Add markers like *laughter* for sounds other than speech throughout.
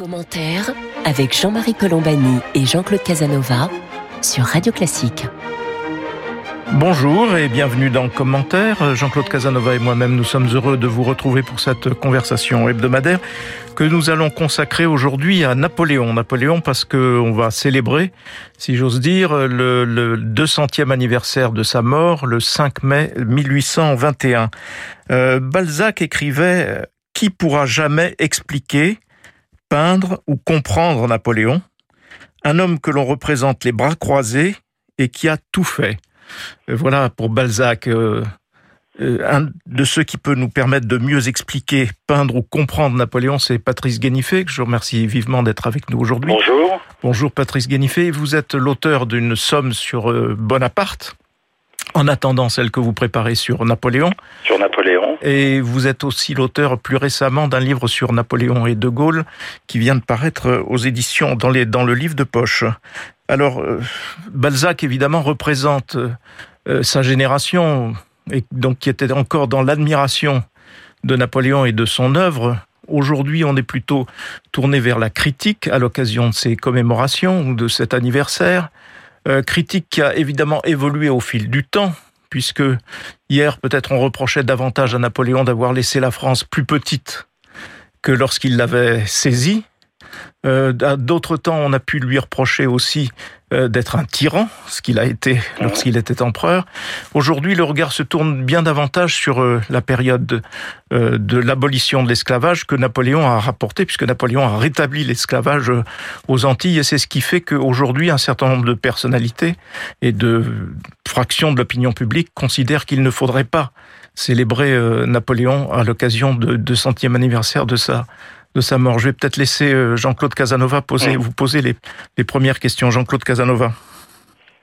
Commentaire avec Jean-Marie Colombani et Jean-Claude Casanova sur Radio Classique. Bonjour et bienvenue dans Commentaire. Jean-Claude Casanova et moi-même, nous sommes heureux de vous retrouver pour cette conversation hebdomadaire que nous allons consacrer aujourd'hui à Napoléon. Napoléon parce qu'on va célébrer, si j'ose dire, le, le 200e anniversaire de sa mort, le 5 mai 1821. Euh, Balzac écrivait « Qui pourra jamais expliquer peindre ou comprendre Napoléon, un homme que l'on représente les bras croisés et qui a tout fait. Euh, voilà pour Balzac, euh, euh, un de ceux qui peut nous permettre de mieux expliquer, peindre ou comprendre Napoléon, c'est Patrice Guénifé, que je remercie vivement d'être avec nous aujourd'hui. Bonjour. Bonjour Patrice Guénifé, vous êtes l'auteur d'une somme sur Bonaparte, en attendant celle que vous préparez sur Napoléon. Sur Napoléon. Et vous êtes aussi l'auteur plus récemment d'un livre sur Napoléon et De Gaulle qui vient de paraître aux éditions dans, les, dans le livre de poche. Alors, euh, Balzac évidemment représente euh, sa génération et donc qui était encore dans l'admiration de Napoléon et de son œuvre. Aujourd'hui, on est plutôt tourné vers la critique à l'occasion de ces commémorations ou de cet anniversaire. Euh, critique qui a évidemment évolué au fil du temps, puisque hier peut-être on reprochait davantage à Napoléon d'avoir laissé la France plus petite que lorsqu'il l'avait saisie. Euh, D'autres temps, on a pu lui reprocher aussi d'être un tyran, ce qu'il a été lorsqu'il était empereur. Aujourd'hui, le regard se tourne bien davantage sur euh, la période de, euh, de l'abolition de l'esclavage que Napoléon a rapporté, puisque Napoléon a rétabli l'esclavage aux Antilles, et c'est ce qui fait qu'aujourd'hui, un certain nombre de personnalités et de fractions de l'opinion publique considèrent qu'il ne faudrait pas célébrer Napoléon à l'occasion de, de centième anniversaire de sa de sa mort. Je vais peut-être laisser euh, Jean-Claude Casanova poser, vous poser les, les premières questions. Jean-Claude Casanova.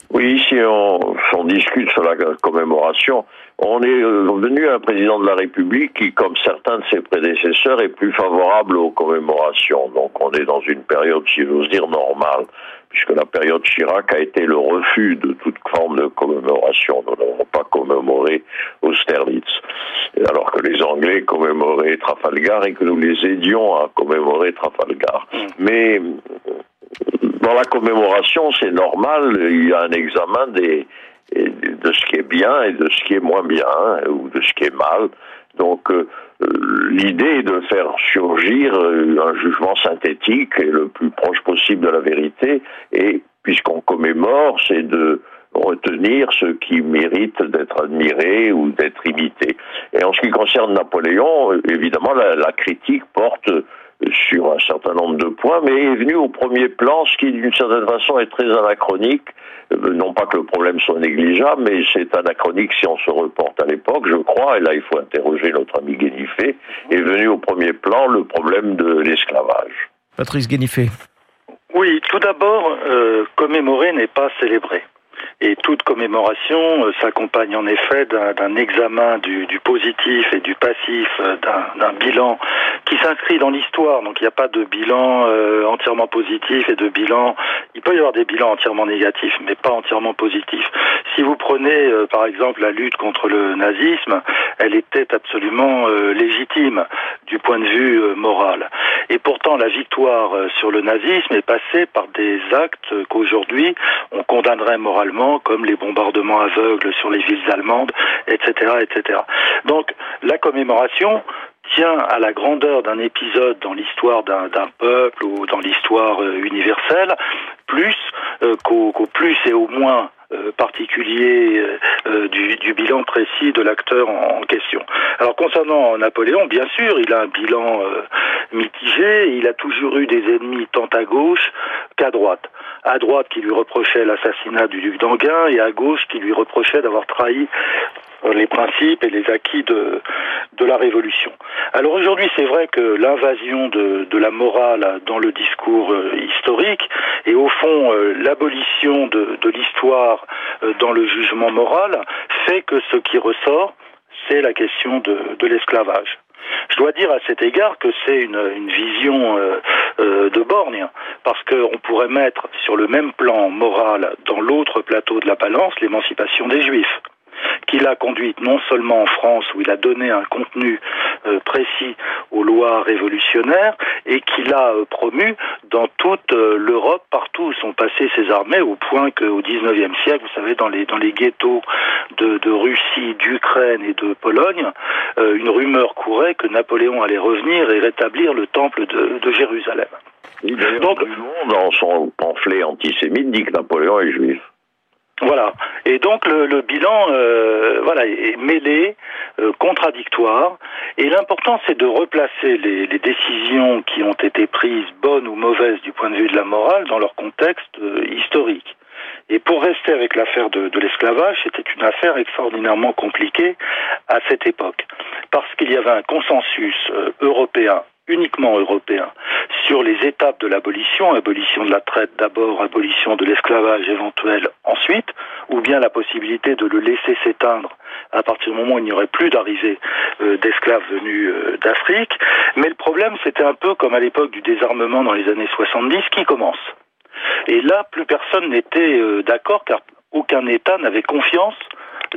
Oui, si on, on, discute sur la commémoration, on est venu à un président de la République qui, comme certains de ses prédécesseurs, est plus favorable aux commémorations. Donc on est dans une période, si j'ose dire, normale, puisque la période Chirac a été le refus de toute forme de commémoration. Nous n'avons pas commémoré Austerlitz, alors que les Anglais commémoraient Trafalgar et que nous les aidions à commémorer Trafalgar. Mm. Mais dans la commémoration, c'est normal, il y a un examen des, de ce qui est bien et de ce qui est moins bien, hein, ou de ce qui est mal. Donc euh, l'idée de faire surgir euh, un jugement synthétique et le plus proche possible de la vérité, et puisqu'on commémore, c'est de retenir ce qui mérite d'être admiré ou d'être imité. Et en ce qui concerne Napoléon, évidemment, la, la critique porte sur un certain nombre de points, mais est venu au premier plan, ce qui d'une certaine façon est très anachronique. Euh, non pas que le problème soit négligeable, mais c'est anachronique si on se reporte à l'époque, je crois, et là il faut interroger notre ami Guénifé, est venu au premier plan le problème de l'esclavage. Patrice Guénifé. Oui, tout d'abord, euh, commémorer n'est pas célébrer. Et toute commémoration euh, s'accompagne en effet d'un examen du, positif et du passif, euh, d'un bilan qui s'inscrit dans l'histoire. Donc il n'y a pas de bilan euh, entièrement positif et de bilan. Il peut y avoir des bilans entièrement négatifs, mais pas entièrement positifs. Si vous prenez par exemple la lutte contre le nazisme, elle était absolument légitime du point de vue moral. Et pourtant la victoire sur le nazisme est passée par des actes qu'aujourd'hui on condamnerait moralement comme les bombardements aveugles sur les villes allemandes, etc., etc. Donc la commémoration tient à la grandeur d'un épisode dans l'histoire d'un peuple ou dans l'histoire euh, universelle, plus euh, qu'au plus et au moins euh, particulier euh, du, du, bilan précis de l'acteur en, question. Alors concernant Napoléon, bien sûr, il a un bilan euh, mitigé, il a toujours eu des ennemis tant à gauche qu'à droite à droite qui lui reprochait l'assassinat du duc d'Anguin et à gauche qui lui reprochait d'avoir trahi les principes et les acquis de, la Révolution. Alors aujourd'hui, c'est vrai que l'invasion de, la morale dans le discours euh, historique et au fond euh, l'abolition de, l'histoire euh, dans le jugement moral fait que ce qui ressort, c'est la question de, l'esclavage. Je dois dire à cet égard que c'est une, vision euh, euh, de borgne, parce qu'on pourrait mettre sur le même plan moral, dans l'autre plateau de la balance, l'émancipation des Juifs qu'il a conduite non seulement en France, où il a donné un contenu euh, précis aux lois révolutionnaires, et qu'il a euh, promu dans toute euh, l'Europe, partout où sont passées ses armées, au point qu'au XIXe siècle, vous savez, dans les, dans les ghettos de, de Russie, d'Ukraine et de Pologne, une rumeur courait que Napoléon allait revenir et rétablir le temple de, de Jérusalem. Donc, dans son pamphlet antisémite, dit que Napoléon est juif. Voilà. Et donc le, bilan, euh, voilà, est mêlé, euh, contradictoire. Et l'important, c'est de replacer les, décisions qui ont été prises, bonnes ou mauvaises du point de vue de la morale, dans leur contexte euh, historique. Et pour rester avec l'affaire de, de l'esclavage, c'était une affaire extraordinairement compliquée à cette époque, parce qu'il y avait un consensus européen uniquement européen sur les étapes de l'abolition, abolition de la traite d'abord, abolition de l'esclavage éventuel ensuite, ou bien la possibilité de le laisser s'éteindre à partir du moment où il n'y aurait plus d'arrivée euh, d'esclaves venus euh, d'Afrique. Mais le problème, c'était un peu comme à l'époque du désarmement dans les années 70 qui commence. Et là, plus personne n'était euh, d'accord car aucun État n'avait confiance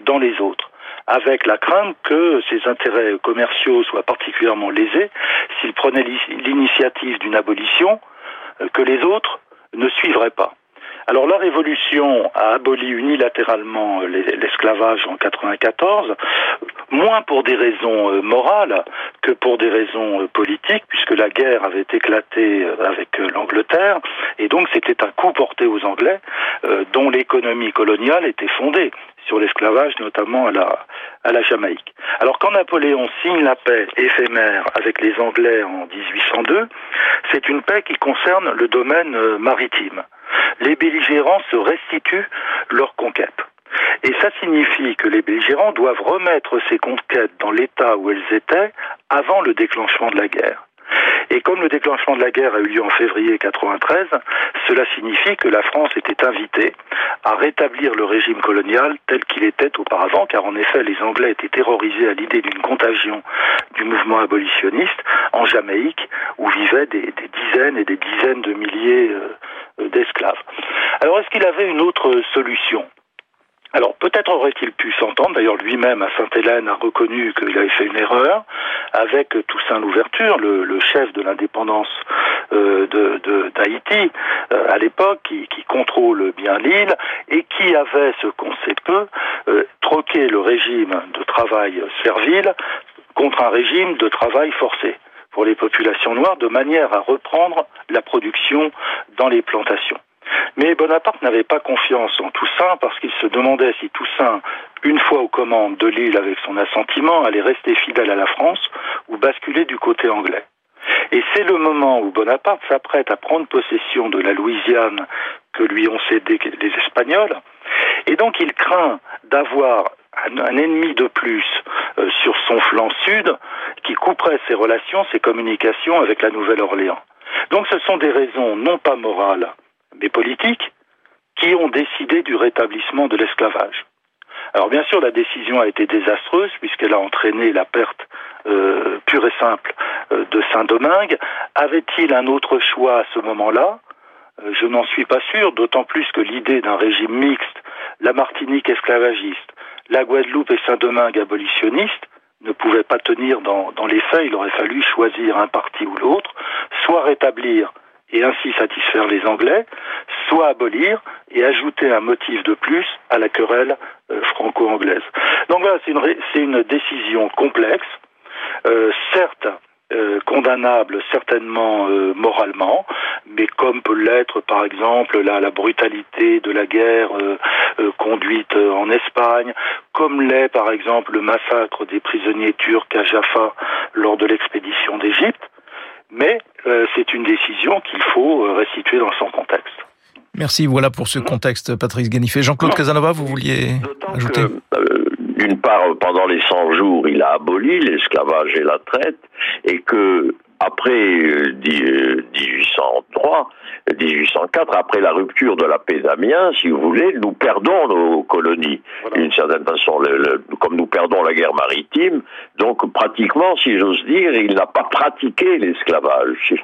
dans les autres avec la crainte que ses intérêts commerciaux soient particulièrement lésés s'il prenait l'initiative d'une abolition euh, que les autres ne suivraient pas. Alors la Révolution a aboli unilatéralement l'esclavage en 94, moins pour des raisons euh, morales que pour des raisons euh, politiques, puisque la guerre avait éclaté avec l'Angleterre, et donc c'était un coup porté aux Anglais dont l'économie coloniale était fondée sur l'esclavage, notamment à la, à la Jamaïque. Alors quand Napoléon signe la paix éphémère avec les Anglais en 1802, c'est une paix qui concerne le domaine euh, maritime. Les belligérants se restituent leur conquête. Et ça signifie que les belligérants doivent remettre ces conquêtes dans l'état où elles étaient avant le déclenchement de la guerre. Et comme le déclenchement de la guerre a eu lieu en février 93, cela signifie que la France était invitée à rétablir le régime colonial tel qu'il était auparavant, car en effet les Anglais étaient terrorisés à l'idée d'une contagion du mouvement abolitionniste en Jamaïque, où vivaient des, dizaines et des dizaines de milliers euh, d'esclaves. Alors est-ce qu'il avait une autre solution? Alors peut-être aurait-il pu s'entendre, d'ailleurs lui-même à Sainte-Hélène a reconnu qu'il avait fait une erreur, avec Toussaint Louverture, le, chef de l'indépendance euh, d'Haïti euh, à l'époque, qui, contrôle bien l'île, et qui avait, ce qu'on sait peu, euh, troqué le régime de travail servile contre un régime de travail forcé pour les populations noires, de manière à reprendre la production dans les plantations. Mais Bonaparte n'avait pas confiance en Toussaint parce qu'il se demandait si Toussaint, une fois aux commandes de l'île avec son assentiment, allait rester fidèle à la France ou basculer du côté anglais. Et c'est le moment où Bonaparte s'apprête à prendre possession de la Louisiane que lui ont cédé les Espagnols. Et donc il craint d'avoir un, ennemi de plus euh, sur son flanc sud qui couperait ses relations, ses communications avec la Nouvelle-Orléans. Donc ce sont des raisons non pas morales, mais politiques, qui ont décidé du rétablissement de l'esclavage. Alors bien sûr, la décision a été désastreuse puisqu'elle a entraîné la perte euh, pure et simple euh, de Saint-Domingue. Avait-il un autre choix à ce moment-là? Euh, Je n'en suis pas sûr, d'autant plus que l'idée d'un régime mixte, la Martinique esclavagiste, la Guadeloupe et Saint-Domingue abolitionniste, ne pouvait pas tenir dans, dans les faits. Il aurait fallu choisir un parti ou l'autre, soit rétablir et ainsi satisfaire les Anglais, soit abolir et ajouter un motif de plus à la querelle euh, franco-anglaise. Donc voilà, c'est une, une, décision complexe, euh, certes euh, condamnable certainement moralement, mais comme peut l'être par exemple la, la, brutalité de la guerre conduite en Espagne, comme l'est par exemple le massacre des prisonniers turcs à Jaffa lors de l'expédition d'Égypte, mais euh, c'est une décision qu'il faut euh, restituer dans son contexte. Merci, voilà pour ce contexte, Patrice Ganifet. Jean-Claude Casanova, vous vouliez ajouter euh, D'une part, pendant les 100 jours, il a aboli l'esclavage et la traite, et que après 1803, 1804, après la rupture de la paix d'Amiens, si vous voulez, nous perdons nos colonies. D'une certaine façon, comme nous perdons la guerre maritime, donc pratiquement, si j'ose dire, il n'a pas pratiqué l'esclavage.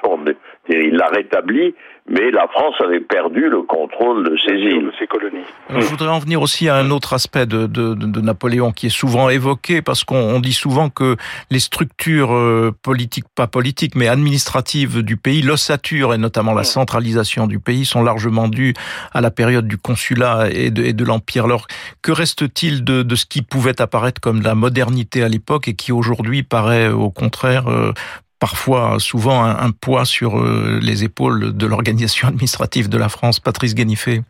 Il l'a rétabli, mais la France avait perdu le contrôle de ses îles. De ses colonies. je voudrais en venir aussi à un autre aspect de, de, de Napoléon qui est souvent évoqué, parce qu'on dit souvent que les structures euh, politiques, pas politiques, mais administratives du pays, l'ossature et notamment la centralisation du pays sont largement dues à la période du consulat et de, de l'Empire. Alors, que reste-t-il de, de ce qui pouvait apparaître comme la modernité à l'époque et qui aujourd'hui paraît au contraire euh, parfois, souvent, un, poids sur euh, les épaules de l'organisation *laughs* administrative de la France. Patrice Ganifet.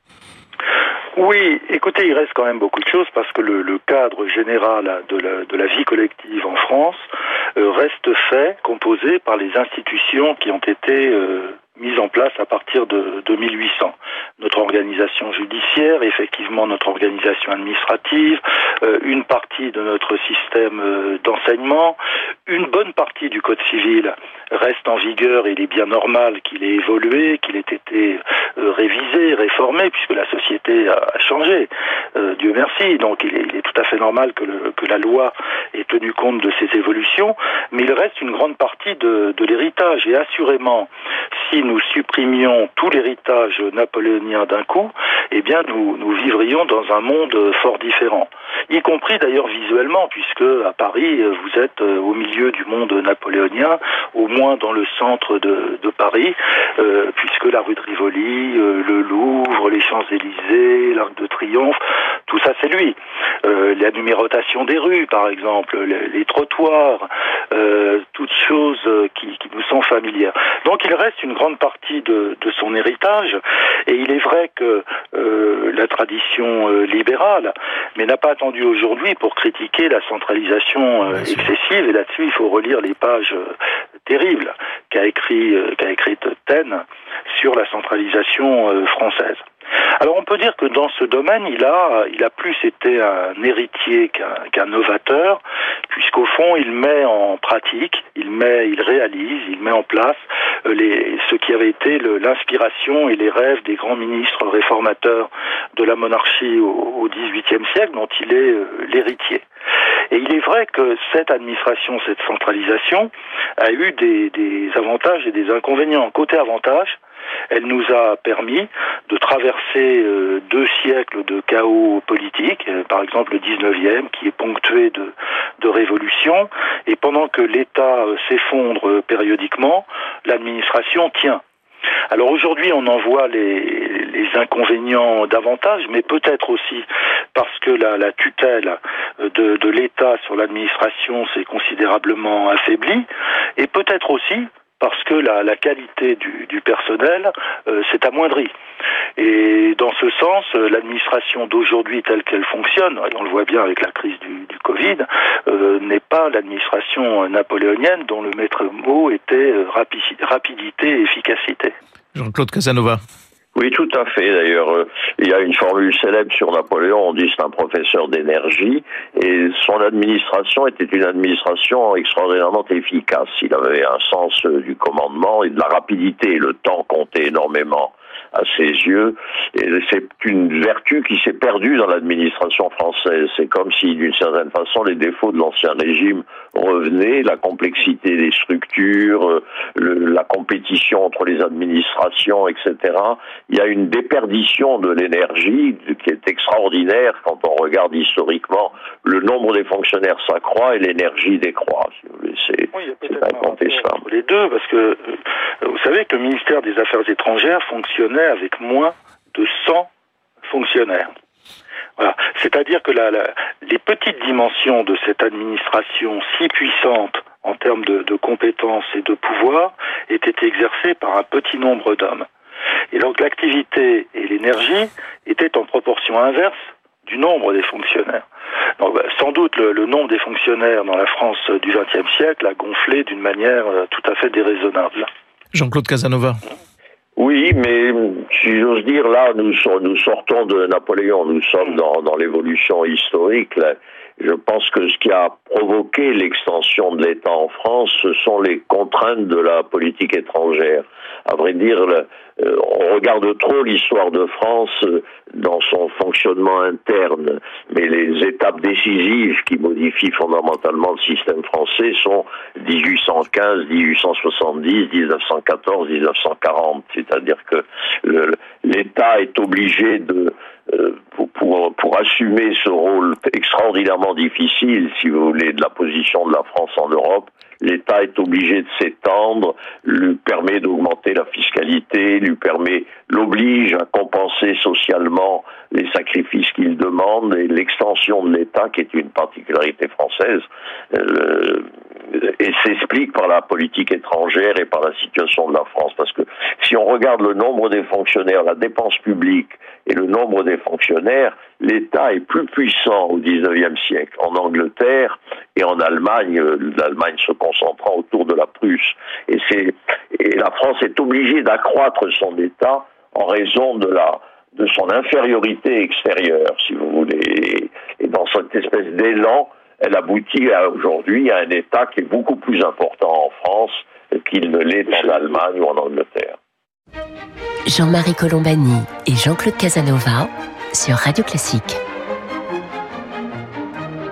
Oui, écoutez, il reste quand même beaucoup de choses parce que le, cadre général de la, vie collective en France euh, reste fait, composé par les institutions qui ont été mise en place à partir de, 1800. Notre organisation judiciaire, effectivement notre organisation administrative, euh, une partie de notre système euh, d'enseignement, une bonne partie du Code civil reste en vigueur il est bien normal qu'il ait évolué, qu'il ait été euh, révisé, réformé, puisque la société a, changé. Dieu merci. Donc il est, tout à fait normal que, que, la loi ait tenu compte de ces évolutions, mais il reste une grande partie de, de l'héritage. Et assurément, si nous supprimions tout l'héritage napoléonien d'un coup, eh bien nous, nous vivrions dans un monde fort différent. Y compris d'ailleurs visuellement, puisque à Paris, vous êtes euh, au milieu du monde napoléonien, au moins dans le centre de, de Paris, euh, puisque la rue de Rivoli, euh, le Louvre, les Champs-Élysées, l'Arc de Triomphe, tout ça c'est lui. la numérotation des rues, par exemple, les, trottoirs, toutes choses qui, qui nous sont familières. Donc il reste une grande partie de, son héritage. Et il est vrai que euh, la tradition euh, libérale, mais n'a pas attendu aujourd'hui pour critiquer la centralisation euh, excessive. Et là-dessus, il faut relire les pages terribles qu'a écrit qu'a écrite Taine sur la centralisation française. Alors on peut dire que dans ce domaine, il a, il a plus été un héritier qu'un novateur, puisqu'au fond, il met en pratique, il met, il réalise, il met en place euh, ce qui avait été l'inspiration et les rêves des grands ministres réformateurs de la monarchie au XVIIIe siècle, dont il est euh, l'héritier. Et il est vrai que cette administration, cette centralisation, a eu des, avantages et des inconvénients. Côté avantage, elle nous a permis de traverser euh, deux siècles de chaos politique, euh, par exemple le 19e, qui est ponctué de, de révolutions, et pendant que l'État euh, s'effondre périodiquement, l'administration tient. Alors aujourd'hui, on en voit les, inconvénients davantage, mais peut-être aussi parce que la, tutelle de, l'État sur l'administration s'est considérablement affaiblie, et peut-être aussi parce que la, qualité du, du personnel euh, s'est amoindrie. Et dans ce sens, euh, l'administration d'aujourd'hui telle qu'elle fonctionne, et on le voit bien avec la crise du, du Covid, euh, n'est pas l'administration napoléonienne dont le maître mot était rapidité et efficacité. Jean-Claude Casanova. Oui, tout à fait. D'ailleurs, euh, il y a une formule célèbre sur Napoléon. On dit c'est un professeur d'énergie, et son administration était une administration extraordinairement efficace. Il avait un sens euh, du commandement et de la rapidité. Le temps comptait énormément à ses yeux. Et c'est une vertu qui s'est perdue dans l'administration française. C'est comme si, d'une certaine façon, les défauts de l'ancien régime revenaient, la complexité des structures, euh, la compétition entre les administrations, etc. Il y a une déperdition de l'énergie qui est extraordinaire quand on regarde historiquement le nombre des fonctionnaires s'accroît et l'énergie décroît. c'est incontestable. Les deux, parce que euh, vous savez que le ministère des Affaires étrangères fonctionnait avec moins de 100 fonctionnaires. Voilà. C'est-à-dire que les petites dimensions de cette administration si puissante en termes de, compétences et de pouvoir étaient exercées par un petit nombre d'hommes. Et donc l'activité et l'énergie étaient en proportion inverse du nombre des fonctionnaires. Bah, sans doute le, le, nombre des fonctionnaires dans la France du XXe siècle a gonflé d'une manière euh, tout à fait déraisonnable. Jean-Claude Casanova. Oui, mais si j'ose dire, là, nous, sortons de Napoléon, nous sommes dans, l'évolution historique. Je pense que ce qui a provoqué l'extension de l'État en France, ce sont les contraintes de la politique étrangère. À vrai dire, on regarde trop l'histoire de France dans son fonctionnement interne, mais les étapes décisives qui modifient fondamentalement le système français sont 1815, 1870, 1914, 1940. C'est-à-dire que l'État est obligé de euh, pour, pour, pour, assumer ce rôle extraordinairement difficile, si vous voulez, de la position de la France en Europe, l'État est obligé de s'étendre, lui permet d'augmenter la fiscalité, lui permet, l'oblige à compenser socialement les sacrifices qu'il demande et l'extension de l'État, qui est une particularité française, euh, et s'explique par la politique étrangère et par la situation de la France. Parce que si on regarde le nombre des fonctionnaires, la dépense publique et le nombre des fonctionnaires, l'État est plus puissant au XIXe siècle en Angleterre et en Allemagne, l'Allemagne se concentrant autour de la Prusse. Et, c'est, et la France est obligée d'accroître son État en raison de la de son infériorité extérieure, si vous voulez. Et dans cette espèce d'élan, elle aboutit aujourd'hui à un État qui est beaucoup plus important en France qu'il ne l'est en Allemagne ou en Angleterre. Jean-Marie Colombani et Jean-Claude Casanova sur Radio Classique.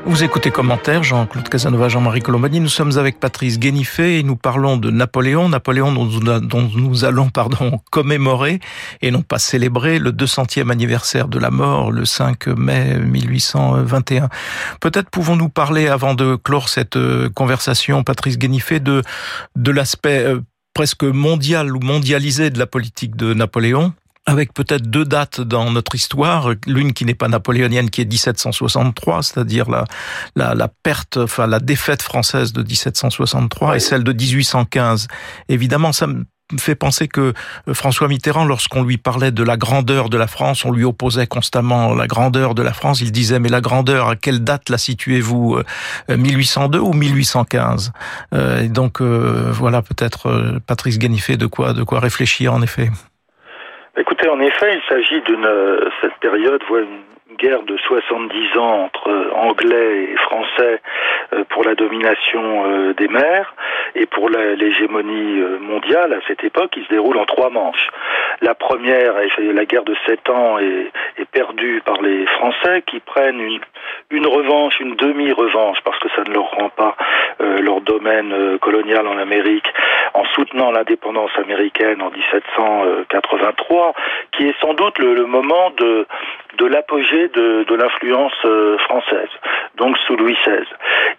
Vous écoutez commentaire, Jean-Claude Casanova, Jean-Marie Colombani. Nous sommes avec Patrice Guénifé et nous parlons de Napoléon. Napoléon dont, nous allons pardon, *laughs* commémorer et non pas célébrer le 200e anniversaire de la mort le 5 mai 1821. Peut-être pouvons-nous parler, avant de clore cette euh, conversation, Patrice Guénifé, de, de l'aspect euh, presque mondial ou mondialisé de la politique de Napoléon? Avec peut-être deux dates dans notre histoire, l'une qui n'est pas napoléonienne, qui est 1763, c'est-à-dire la, la, la, perte, enfin la défaite française de 1763, et celle de 1815. Évidemment, ça me fait penser que euh, François Mitterrand, lorsqu'on lui parlait de la grandeur de la France, on lui opposait constamment la grandeur de la France. Il disait mais la grandeur, à quelle date la situez-vous 1802 euh, ou 1815 euh, donc voilà peut-être Patrice Ganifet de quoi de quoi réfléchir en effet. Écoutez, en effet, il s'agit d'une euh, cette période voit une guerre de 70 ans entre euh, Anglais et Français euh, pour la domination des mers et pour l'hégémonie mondiale à cette époque, il se déroule en trois manches. La première, la guerre de sept ans, est, perdue par les Français qui prennent une, revanche, une demi-revanche, parce que ça ne leur rend pas leur domaine colonial en Amérique, en soutenant l'indépendance américaine en 1783, qui est sans doute le moment de, de l'apogée de, de l'influence euh, française, donc sous Louis XVI.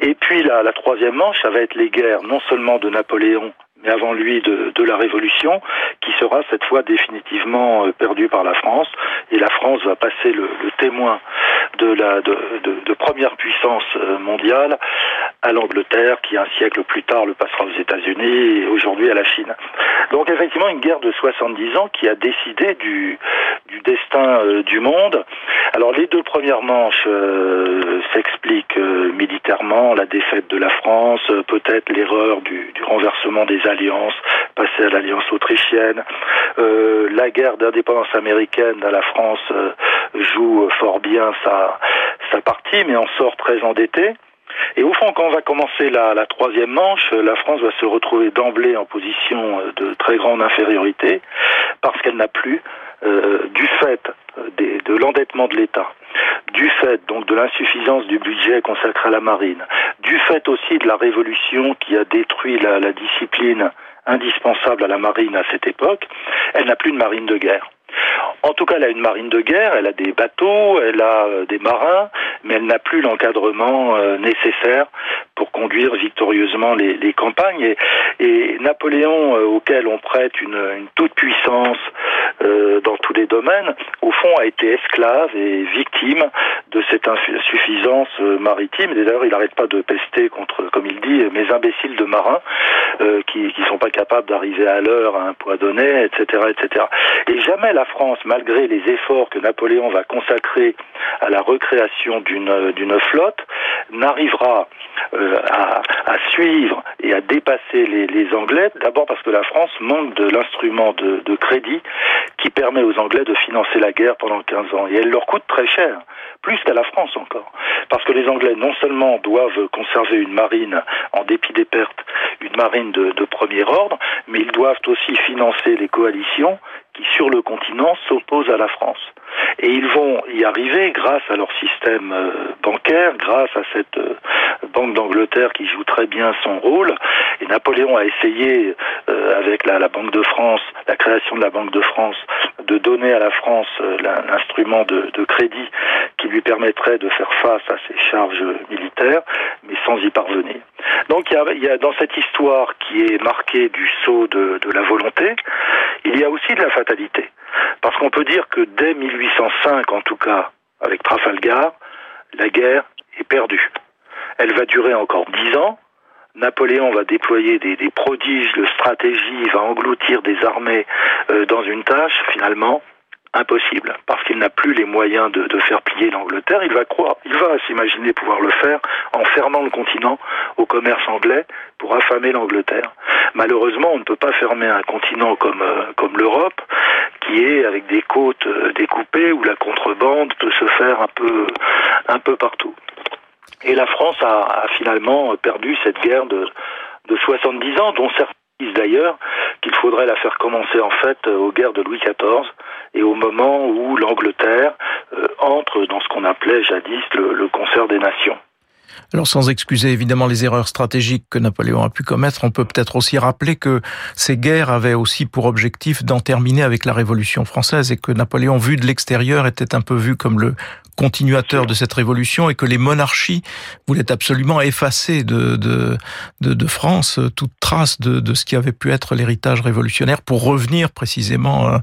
Et puis la, la troisième manche, ça va être les guerres, non seulement de Napoléon mais avant lui de, de, la Révolution, qui sera cette fois définitivement euh, perdue par la France. Et la France va passer le, témoin de la de, de, première puissance euh, mondiale à l'Angleterre, qui un siècle plus tard le passera aux États-Unis et aujourd'hui à la Chine. Donc effectivement une guerre de 70 ans qui a décidé du, destin euh, du monde. Alors les deux premières manches euh, s'expliquent militairement, la défaite de la France, peut-être l'erreur du, renversement des alliances, passer à l'alliance autrichienne. Euh, la guerre d'indépendance américaine à la France euh, joue fort bien sa, sa partie, mais en sort très endettée. Et au fond, quand on va commencer la, troisième manche, la France va se retrouver d'emblée en position euh, de très grande infériorité parce qu'elle n'a plus, euh, du fait de l'endettement de l'État, du fait donc de l'insuffisance du budget consacré à la marine, du fait aussi de la révolution qui a détruit la discipline indispensable à la marine à cette époque, elle n'a plus de marine de guerre. En tout cas, elle a une marine de guerre, elle a des bateaux, elle a euh, des marins, mais elle n'a plus l'encadrement euh, nécessaire pour conduire victorieusement les, campagnes. Et, Napoléon, euh, auquel on prête une, toute puissance dans tous les domaines, au fond a été esclave et victime de cette insuffisance maritime. Et d'ailleurs, il n'arrête pas de pester contre, comme il dit, mes imbéciles de marins euh, qui ne sont pas capables d'arriver à l'heure à un poids donné, etc., etc. Et jamais la France, malgré les efforts que Napoléon va consacrer à la recréation d'une d'une flotte, n'arrivera euh, à, suivre et à dépasser les, Anglais. D'abord parce que la France manque de l'instrument de, crédit qui permet aux Anglais de financer la guerre pendant 15 ans. Et elle leur coûte très cher plus qu'à la France encore. Parce que les Anglais, non seulement doivent conserver une marine, en dépit des pertes, une marine de premier ordre, mais ils doivent aussi financer les coalitions qui, sur le continent, s'opposent à la France. Et ils vont y arriver grâce à leur système euh, bancaire, grâce à cette euh, Banque d'Angleterre qui joue très bien son rôle. Et Napoléon a essayé, euh, avec la, Banque de France, la création de la Banque de France, de donner à la France l'instrument de, crédit qui lui permettrait de faire face à ses charges militaires, mais sans y parvenir. Donc il y a, dans cette histoire qui est marquée du sceau de, de la volonté, il y a aussi de la fatalité. Parce qu'on peut dire que dès 1805, en tout cas, avec Trafalgar, la guerre est perdue. Elle va durer encore dix ans. Napoléon va déployer des, prodiges de stratégie, il va engloutir des armées euh, dans une tâche, finalement, impossible, parce qu'il n'a plus les moyens de, faire plier l'Angleterre. Il va croire, il va s'imaginer pouvoir le faire en fermant le continent au commerce anglais pour affamer l'Angleterre. Malheureusement, on ne peut pas fermer un continent comme euh, l'Europe, qui est avec des côtes euh, découpées où la contrebande peut se faire un peu partout. Et la France a, a finalement perdu cette guerre de de 70 ans, dont certains disent d'ailleurs qu'il faudrait la faire commencer en fait aux guerres de Louis XIV et au moment où l'Angleterre euh, entre dans ce qu'on appelait jadis le, concert des nations. Alors sans excuser évidemment les erreurs stratégiques que Napoléon a pu commettre, on peut peut-être aussi rappeler que ces guerres avaient aussi pour objectif d'en terminer avec la Révolution française et que Napoléon, vu de l'extérieur, était un peu vu comme le continuateur de cette révolution et que les monarchies voulaient absolument effacer de, de, de, France toute trace de, de, ce qui avait pu être l'héritage révolutionnaire pour revenir précisément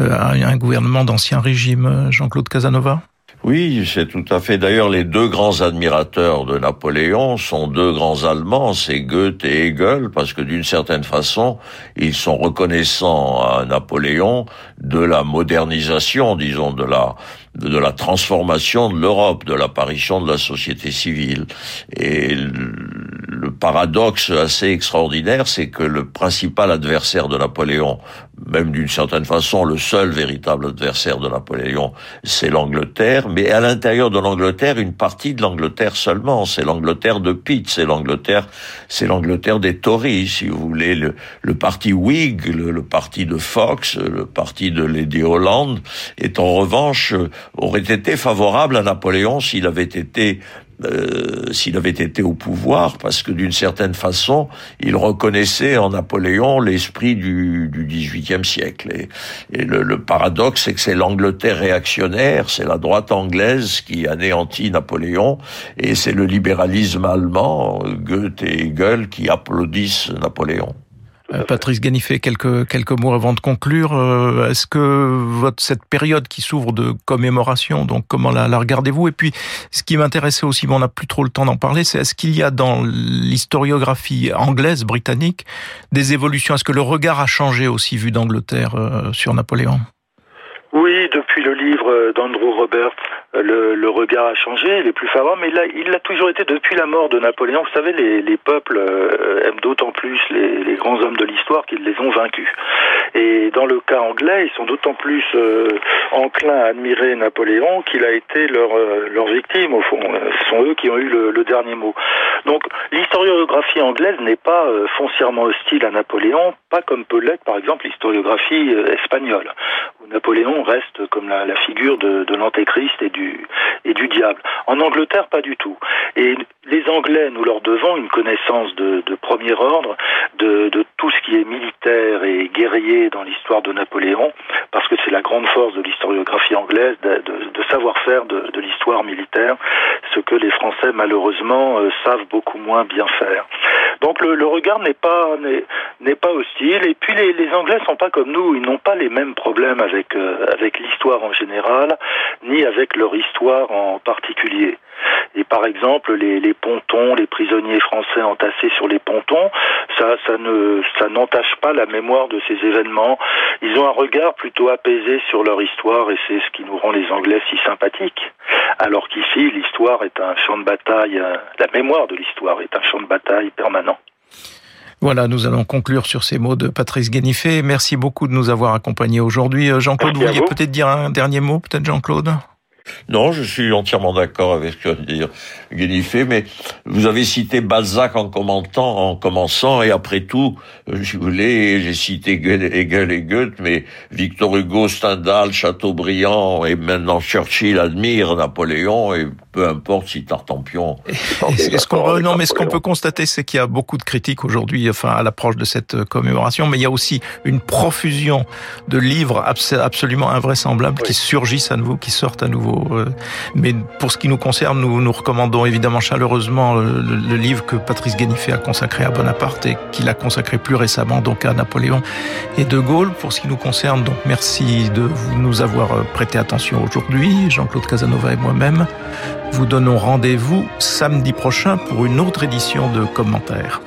euh, à un gouvernement d'ancien régime. Jean-Claude Casanova? Oui, c'est tout à fait. D'ailleurs, les deux grands admirateurs de Napoléon sont deux grands Allemands, c'est Goethe et Hegel, parce que d'une certaine façon, ils sont reconnaissants à Napoléon de la modernisation, disons, de la de la transformation de l'Europe, de l'apparition de la société civile. Et le paradoxe assez extraordinaire, c'est que le principal adversaire de Napoléon, même d'une certaine façon le seul véritable adversaire de Napoléon, c'est l'Angleterre, mais à l'intérieur de l'Angleterre, une partie de l'Angleterre seulement, c'est l'Angleterre de Pitt, c'est l'Angleterre, c'est l'Angleterre des Tories, si vous voulez, le, le parti Whig, le, le, parti de Fox, le parti de Lady Holland, est en revanche aurait été favorable à Napoléon s'il avait été euh, s'il avait été au pouvoir, parce que d'une certaine façon, il reconnaissait en Napoléon l'esprit du, du XVIIIe siècle. Et, le, le, paradoxe, c'est que c'est l'Angleterre réactionnaire, c'est la droite anglaise qui anéantit Napoléon, et c'est le libéralisme allemand, Goethe et Hegel, qui applaudissent Napoléon. Euh, Patrice Ganifet, quelques, quelques mots avant de conclure. Euh, est-ce que votre, cette période qui s'ouvre de commémoration, donc comment la, la regardez-vous? Et puis, ce qui m'intéressait aussi, mais on n'a plus trop le temps d'en parler, c'est est-ce qu'il y a dans l'historiographie anglaise, britannique, des évolutions? Est-ce que le regard a changé aussi vu d'Angleterre euh, sur Napoléon? Oui, depuis le livre d'Andrew Roberts, le, regard a changé, il est plus favorable, mais il l'a toujours été depuis la mort de Napoléon. Vous savez, les, les peuples euh, aiment d'autant plus les, grands hommes de l'histoire qu'ils les ont vaincus. Et dans le cas anglais, ils sont d'autant plus euh, enclins à admirer Napoléon qu'il a été leur, euh, victime, au fond. Ce sont eux qui ont eu le, dernier mot. Donc, l'historiographie anglaise n'est pas foncièrement hostile à Napoléon, pas comme peut l'être, par exemple, l'historiographie espagnole, où Napoléon reste comme la, figure de l'antéchrist et du et du diable. En Angleterre, pas du tout. Et les Anglais, nous leur devons une connaissance de, premier ordre de, tout ce qui est militaire et guerrier dans l'histoire de Napoléon, parce que c'est la grande force de l'historiographie anglaise de, savoir faire de, l'histoire militaire, ce que les Français malheureusement euh, savent beaucoup moins bien faire. Donc le, regard n'est pas n'est pas hostile. Et puis les, les Anglais sont pas comme nous, ils n'ont pas les mêmes problèmes avec euh, avec l'histoire en général, ni avec leur histoire en particulier. Et par exemple, les, les, pontons, les prisonniers français entassés sur les pontons, ça, ça ne, ça n'entache pas la mémoire de ces événements. Ils ont un regard plutôt apaisé sur leur histoire et c'est ce qui nous rend les Anglais si sympathiques. Alors qu'ici, l'histoire est un champ de bataille, euh, la mémoire de l'histoire est un champ de bataille permanent. Voilà, nous allons conclure sur ces mots de Patrice Guénifé. Merci beaucoup de nous avoir accompagnés aujourd'hui. Euh, Jean-Claude, vous vouliez peut-être dire un dernier mot, peut-être Jean-Claude? Non, je suis entièrement d'accord avec ce que dire Guénifé, mais vous avez cité Balzac en commentant, en commençant, et après tout, euh, je voulais, j'ai cité Hegel et Goethe, mais Victor Hugo, Stendhal, Chateaubriand, et maintenant Churchill admire Napoléon, et peu importe si Tartampion. Est-ce qu'on, non, mais ce qu'on peut constater, c'est qu'il y a beaucoup de critiques aujourd'hui, enfin, à l'approche de cette euh, commémoration, mais il y a aussi une profusion de livres absolument invraisemblables qui surgissent à nouveau, qui sortent à nouveau. Euh. Mais pour ce qui nous concerne, nous nous recommandons évidemment chaleureusement le, livre que Patrice Guénifé a consacré à Bonaparte et qu'il a consacré plus récemment à Napoléon et De Gaulle. Pour ce qui nous concerne, donc merci de nous avoir euh, prêté attention aujourd'hui, Jean-Claude Casanova et moi-même vous donnons rendez-vous samedi prochain pour une autre édition de commentaires.